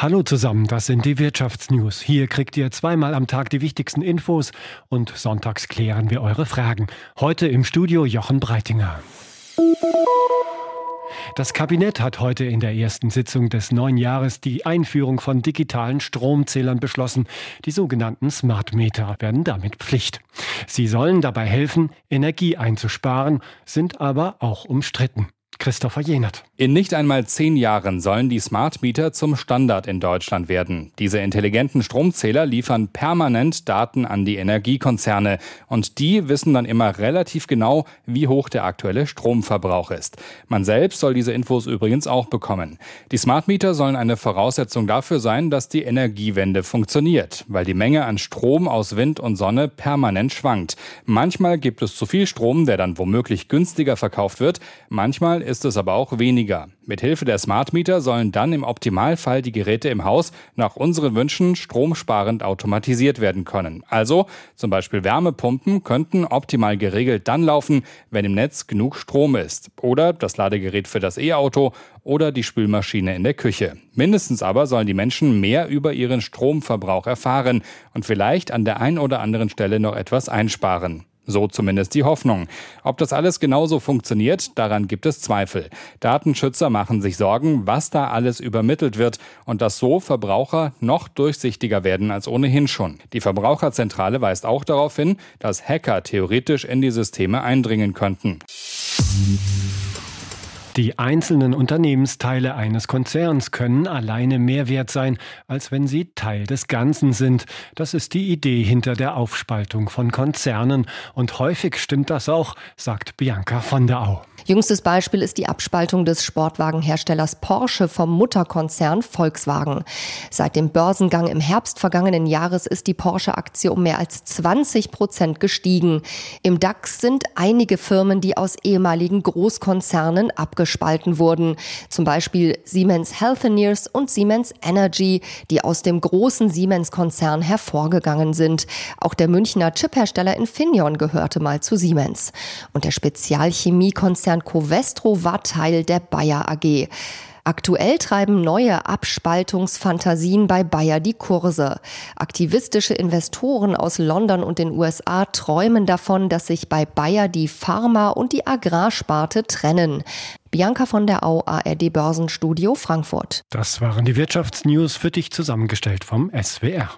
Hallo zusammen, das sind die Wirtschaftsnews. Hier kriegt ihr zweimal am Tag die wichtigsten Infos und sonntags klären wir eure Fragen. Heute im Studio Jochen Breitinger. Das Kabinett hat heute in der ersten Sitzung des neuen Jahres die Einführung von digitalen Stromzählern beschlossen. Die sogenannten Smart Meter werden damit Pflicht. Sie sollen dabei helfen, Energie einzusparen, sind aber auch umstritten. Christopher Jenert. In nicht einmal zehn Jahren sollen die Smart Meter zum Standard in Deutschland werden. Diese intelligenten Stromzähler liefern permanent Daten an die Energiekonzerne und die wissen dann immer relativ genau, wie hoch der aktuelle Stromverbrauch ist. Man selbst soll diese Infos übrigens auch bekommen. Die Smart Meter sollen eine Voraussetzung dafür sein, dass die Energiewende funktioniert, weil die Menge an Strom aus Wind und Sonne permanent schwankt. Manchmal gibt es zu viel Strom, der dann womöglich günstiger verkauft wird. Manchmal ist es aber auch weniger. Mithilfe der Smart Meter sollen dann im Optimalfall die Geräte im Haus nach unseren Wünschen stromsparend automatisiert werden können. Also zum Beispiel Wärmepumpen könnten optimal geregelt dann laufen, wenn im Netz genug Strom ist. Oder das Ladegerät für das E-Auto oder die Spülmaschine in der Küche. Mindestens aber sollen die Menschen mehr über ihren Stromverbrauch erfahren und vielleicht an der einen oder anderen Stelle noch etwas einsparen. So zumindest die Hoffnung. Ob das alles genauso funktioniert, daran gibt es Zweifel. Datenschützer machen sich Sorgen, was da alles übermittelt wird und dass so Verbraucher noch durchsichtiger werden als ohnehin schon. Die Verbraucherzentrale weist auch darauf hin, dass Hacker theoretisch in die Systeme eindringen könnten. Die einzelnen Unternehmensteile eines Konzerns können alleine mehr wert sein, als wenn sie Teil des Ganzen sind. Das ist die Idee hinter der Aufspaltung von Konzernen. Und häufig stimmt das auch, sagt Bianca von der Au. Jüngstes Beispiel ist die Abspaltung des Sportwagenherstellers Porsche vom Mutterkonzern Volkswagen. Seit dem Börsengang im Herbst vergangenen Jahres ist die Porsche-Aktie um mehr als 20 Prozent gestiegen. Im DAX sind einige Firmen, die aus ehemaligen Großkonzernen abgespalten wurden. Zum Beispiel Siemens Healthineers und Siemens Energy, die aus dem großen Siemens-Konzern hervorgegangen sind. Auch der Münchner Chiphersteller Infineon gehörte mal zu Siemens. Und der Spezialchemiekonzern Konzern Covestro war Teil der Bayer AG. Aktuell treiben neue Abspaltungsfantasien bei Bayer die Kurse. Aktivistische Investoren aus London und den USA träumen davon, dass sich bei Bayer die Pharma- und die Agrarsparte trennen. Bianca von der Au, ARD Börsenstudio Frankfurt. Das waren die Wirtschaftsnews für dich zusammengestellt vom SWR.